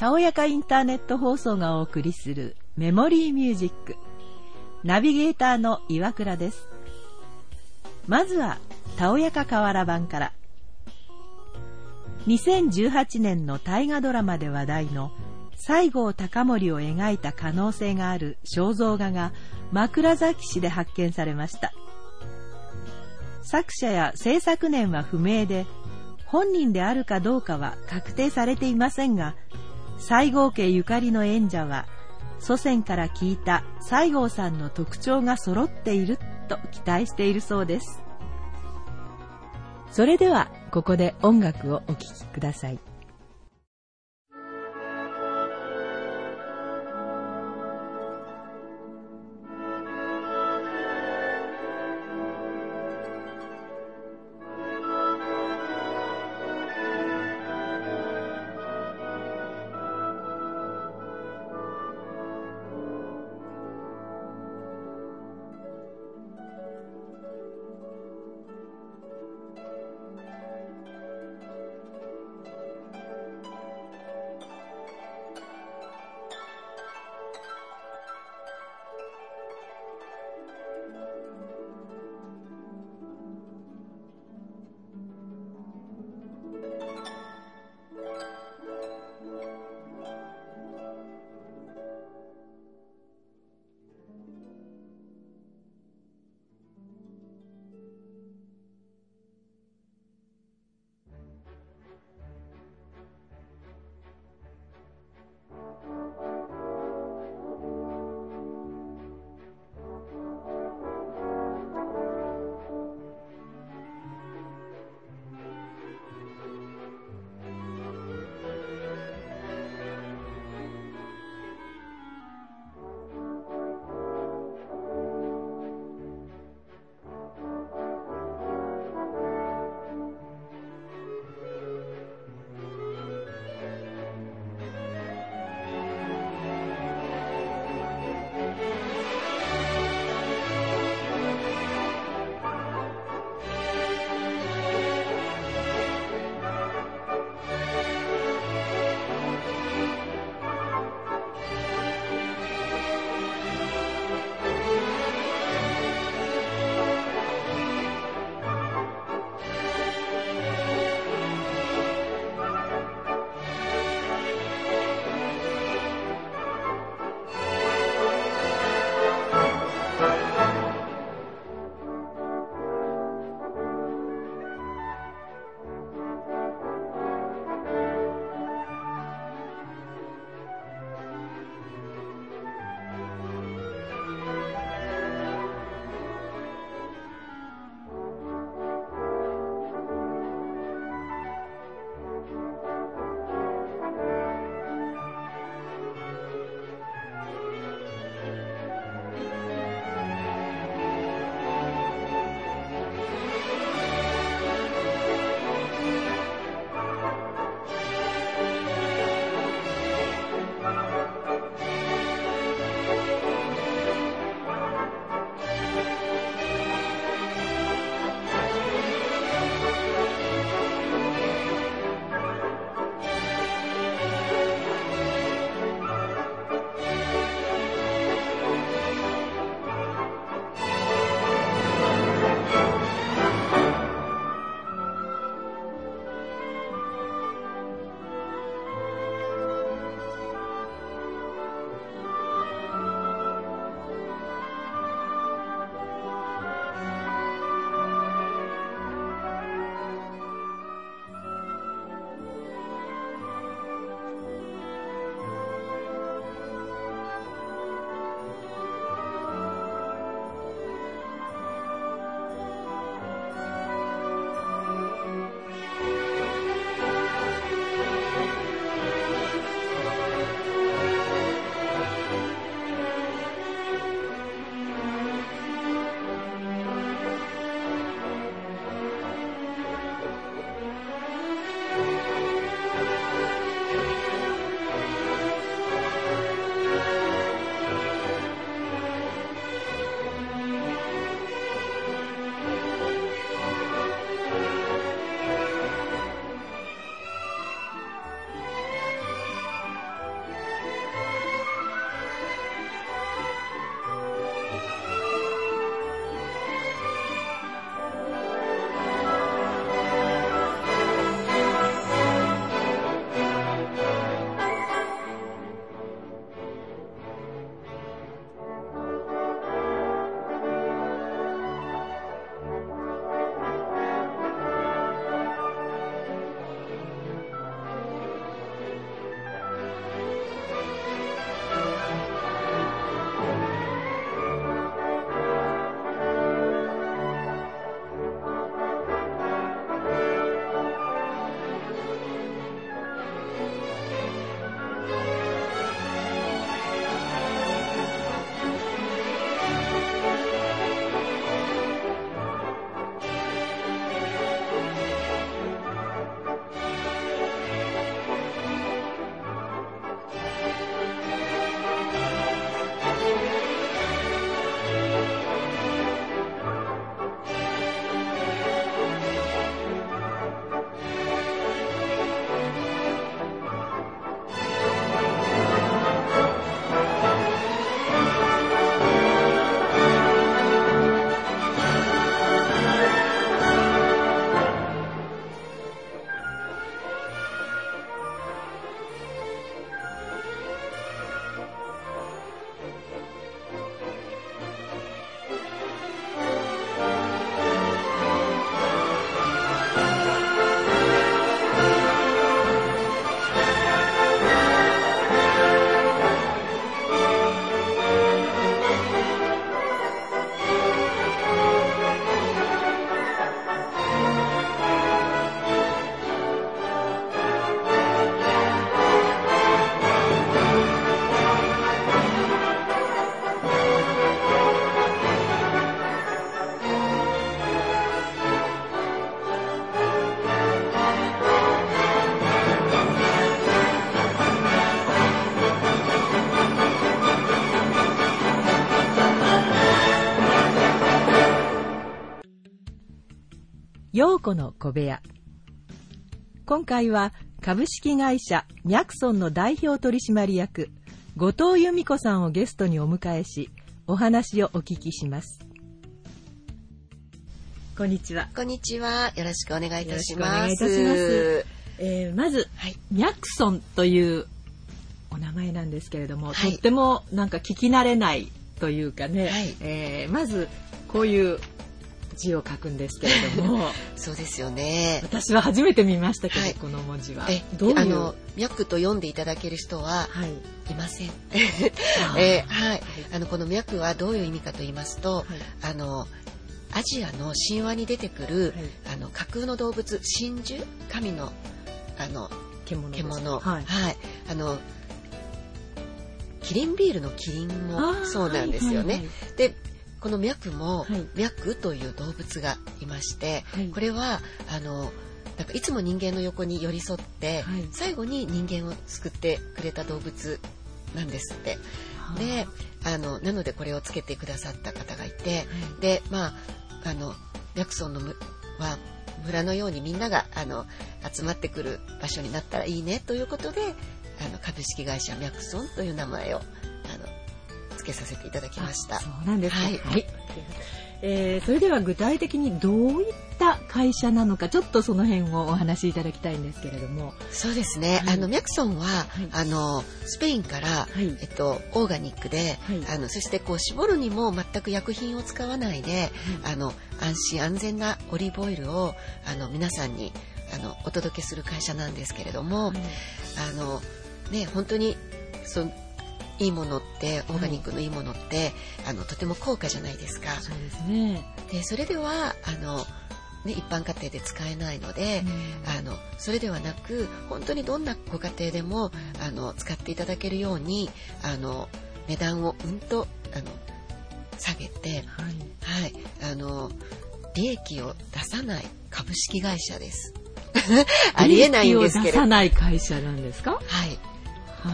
たおやかインターネット放送がお送りするメモリーミュージック。ナビゲーターの岩倉です。まずは、たおやか河原版から。2018年の大河ドラマで話題の西郷隆盛を描いた可能性がある肖像画が枕崎市で発見されました。作者や制作年は不明で、本人であるかどうかは確定されていませんが、西郷家ゆかりの演者は、祖先から聞いた西郷さんの特徴が揃っていると期待しているそうです。それでは、ここで音楽をお聴きください。子の小部屋。今回は株式会社ミャクソンの代表取締役後藤由美子さんをゲストにお迎えしお話をお聞きします。こんにちは。こんにちは。よろしくお願いいたします。えーまず、はい。ミャクソンというお名前なんですけれども、はい。とってもなんか聞き慣れないというかね、はい。えーまずこういう字を書くんですけれども。そうですよね。私は初めて見ましたけど、はい。この文字は。え、どういう？あの、脈と読んでいただける人ははい。いません。えーはい。あの、この脈はどういう意味かと言いますと、はい。あの、アジアの神話に出てくる、はい。あの、架空の動物、真珠？神の、あの、獣です。獣。はい。あの、キリンビールのキリンもそうなんですよね。はいはい。でこの脈も、はい。脈という動物がいまして、はい。これはあのなんかいつも人間の横に寄り添って、はい。最後に人間を救ってくれた動物なんですって。はいであのなのでこれをつけてくださった方がいて、はい。でまああの脈村のむは村のようにみんながあの集まってくる場所になったらいいねということであの株式会社脈村という名前をつけさせていただきました。そうなんですね。はいえーそれでは具体的にどういった会社なのかちょっとその辺をお話しいただきたいんですけれども。そうですね。はいあのミャクソンは、いあのスペインから、はいえっとオーガニックで、はいあのそしてこう絞るにも全く薬品を使わないで、あの安心安全なオリーブオイルをあの皆さんにあのお届けする会社なんですけれども、あのね本当にそのいいものってオーガニックのいいものって、あのとても高価じゃないですか。そうですね。でそれではあのね一般家庭で使えないので。あのそれではなく本当にどんなご家庭でもあの使っていただけるようにあの値段をうんとあの下げて、はい。はい、あの利益を出さない株式会社です。ありえないんですけれど。利益を出さない会社なんですか？はい、あ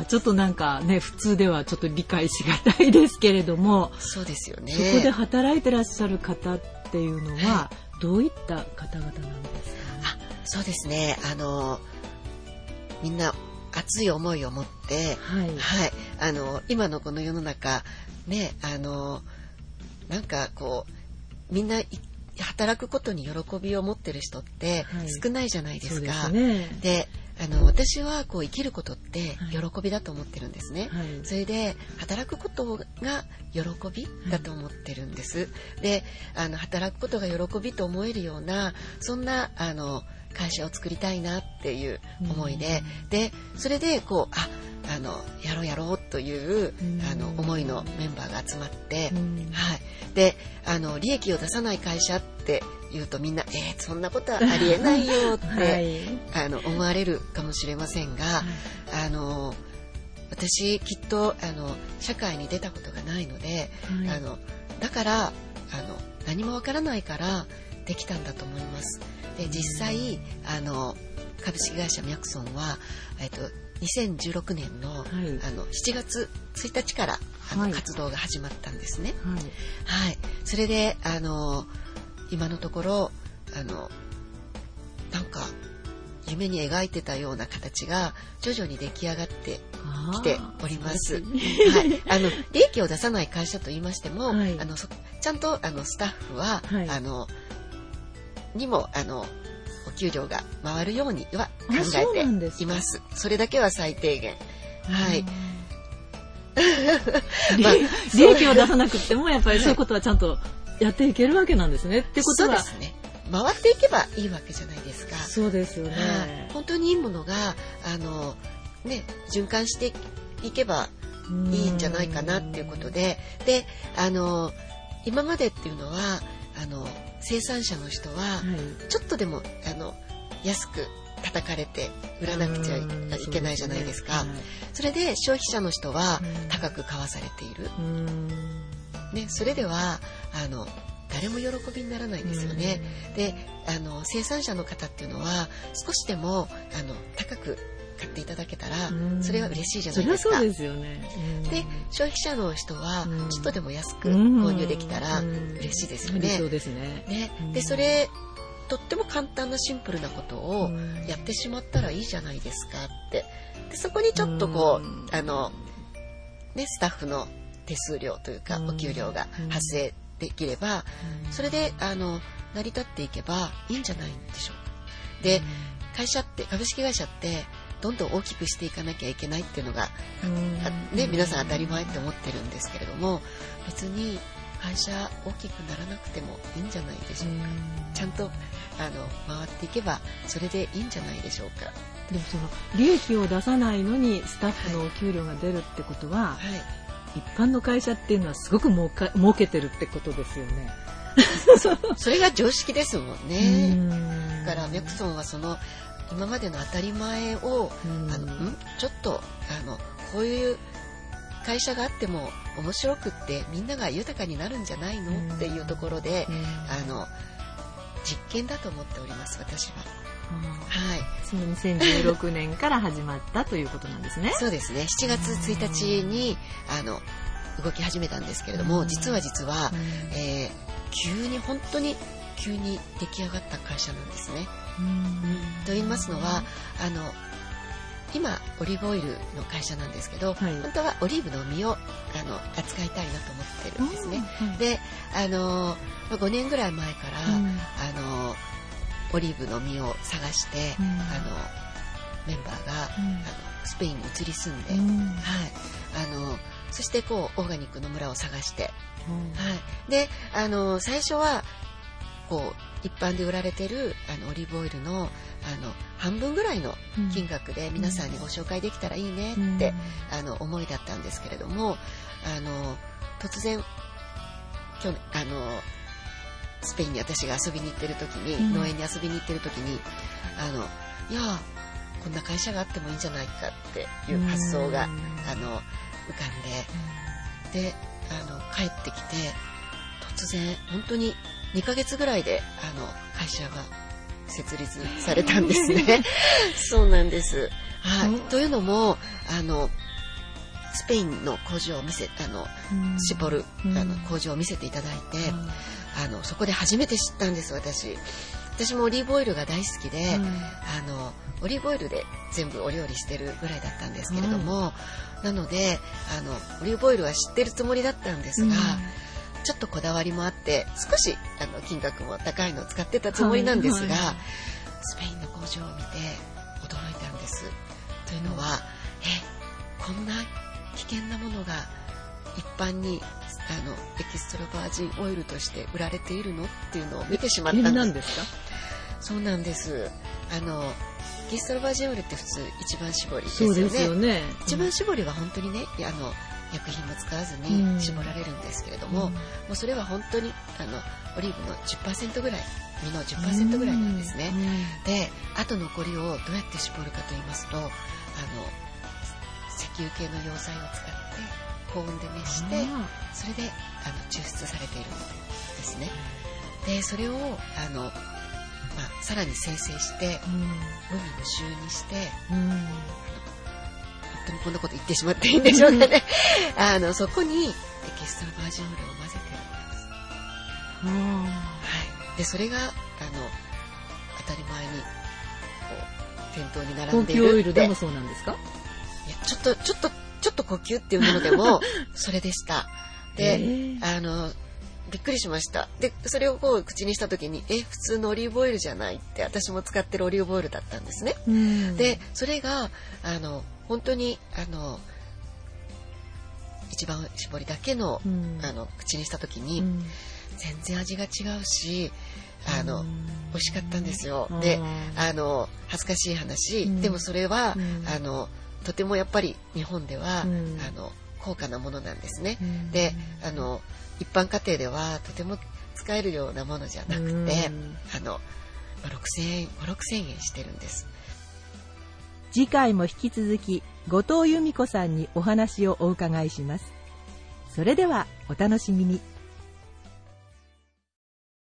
ちょっとなんかね普通ではちょっと理解しがたいですけれども、そうですよね。そこで働いてらっしゃる方っていうのはどういった方々なんですか？あそうですね。あのみんな熱い思いを持って、はい。はい、あの今のこの世の中ねあのなんかこうみんない働くことに喜びを持ってる人ってはい少ないじゃないでそうですか。すね。であの私はこう生きることってはい喜びだと思ってるんですね。はい。それで働くことが喜びだと思ってるんです。であの働くことが喜びと思えるようなそんなあの会社を作りたいなっていう思いで、でそれでこうああのやろうやろうといううん。あの思いのメンバーが集まって、うん。はい、であの利益を出さない会社って言うとみんな「えー、そんなことはありえないよ」って、はい。あの思われるかもしれませんが、あの私きっとあの社会に出たことがないので、はい。あのだからあの何もわからないからできたんだと思います。で実際あの株式会社ミャクソンは、えっと、2016年の,、はい。あの7月1日からあの、はい。活動が始まったんですね。はい。はい、それであの今のところあのなんか夢に描いてたような形が徐々に出来上がってきております。はい、あの利益を出さない会社と言いましても、はい。あのそちゃんとあのスタッフは、はい。あのにもあのお給料が回るようには考えています。それだけは最低限。はい。利まあ 利益を出さなくてもやっぱりそういうことはちゃんとやっていけるわけなんですね。ってことはですね。回っていけばいいわけじゃないですか。そうですよはいね。本当にいいものがあのね循環していけばいいんじゃないかなっていうことでであの今までっていうのはあの生産者の人ははい。ちょっとでもあの安く叩かれて売らなくちゃいけないじゃないですか。それで消費者の人はうん。高く買わされている、うん。ね、それではあの誰も喜びにならないんですよね。であの生産者の方っていうのは少しでもあの高く買っていただけたらうん。それは嬉しいじゃそないですか。ですよね。うん。で消費者の人はうん。ちょっとでも安くうん。購入できたらうん。嬉しいですよね。理想ですね。ね。うん。でそれとっても簡単なシンプルなことをやってしまったらいいじゃないですかって。でそこにちょっとこうあの、ね、スタッフの手数料というかお給料が発生できればそれであの成り立っていけばいいんじゃないんでしょうで会社って株式会社ってどんどん大きくしていかなきゃいけないっていうのが、ね、皆さん当たり前って思ってるんですけれども別に会社大きくならなくてもいいんじゃないでしょうか。ちゃんとあの回っていけばそれでいいんじゃないでしょうか。でもその利益を出さないのにスタッフのお給料が出るってことは、はい、一般の会社っていうのはすごく儲か儲けてるってことですよね。それが常識ですもんね。だからメクソンはその今までの当たり前を、あのん？ちょっとあのこういう会社があっても面白くってみんなが豊かになるんじゃないの？っていうところで、あの実験だと思っております私は。はい。その2016年から始まったということなんですね。そうですね。7月1日にあの動き始めたんですけれども、実は実は、えー、急に本当に急に出来上がった会社なんですね。と言いますのはあの今オリーブオイルの会社なんですけど、はい、本当はオリーブの実をあの扱いたいなと思ってるんですね。であの5年ぐらい前から、うん、あのオリーブの実を探して、うん、あのメンバーが、うん、あのスペインに移り住んで、はい。あのそしてこうオーガニックの村を探して、はい、であの最初はこう一般で売られてるあのオリーブオイルのあの半分ぐらいの金額で皆さんにご紹介できたらいいねって、あの思いだったんですけれどもあの突然去年あのスペインに私が遊びに行ってる時に、農園に遊びに行ってる時にあのいやこんな会社があってもいいんじゃないかっていう発想が、あの浮かんで、であの帰ってきて突然本当に2ヶ月ぐらいであの会社が設立されたんですね。そうなんです。はい。というのもあのスペインの工場を見せあの、シポル、あの工場を見せていただいて、あのそこで初めて知ったんです私。私もオリーブオイルが大好きで、あのオリーブオイルで全部お料理してるぐらいだったんですけれども、なのであのオリーブオイルは知ってるつもりだったんですが、ちょっとこだわりもあって少しあの金額も高いのを使ってたつもりなんですが、はいはい、スペインの工場を見て驚いたんです。というのは、えこんな危険なものが一般にあのエキストラバージンオイルとして売られているのっていうのを見てしまったんです。か？そうなんです。あのエキストラバージンオイルって普通一番搾りですよね。よね。一番搾りは本当にねあの薬品も使わずに絞られるんですけれども、うん、もうそれは本当にあのオリーブの10%ぐらい実の10%ぐらいなんですね、うん、であと残りをどうやって絞るかと言いますとあの石油系の溶剤を使って高温で熱してそれであの抽出されているんですね。でそれをあの、まあ、さらに精製して、うん、無味無臭にして、当にこんなこと言ってしまっていいんでしょうかね。あの、そこにエキストラバージンオイルを混ぜてるんです。はい。で、それが、あの、当たり前に、こう、店頭に並んでいる高級オイルでもそうなんですか？いや、ちょっと、ちょっと、ちょっと呼吸っていうものでも、それでした。で、あの、びっくりしました。で、それをこう口にした時に、え、普通のオリーブオイルじゃないって私も使ってるオリーブオイルだったんですね。で、それが、あの、本当にあの一番搾りだけのうん、あの口にした時に、うん、全然味が違うしあの、うん、美味しかったんですよ。であの恥ずかしい話、でもそれは、あのとてもやっぱり日本では、あの高価なものなんですね。であの一般家庭ではとても使えるようなものじゃなくて、あの6000円5 6000円してるんです。次回も引き続き後藤由美子さんにお話をお伺いします。それではお楽しみに。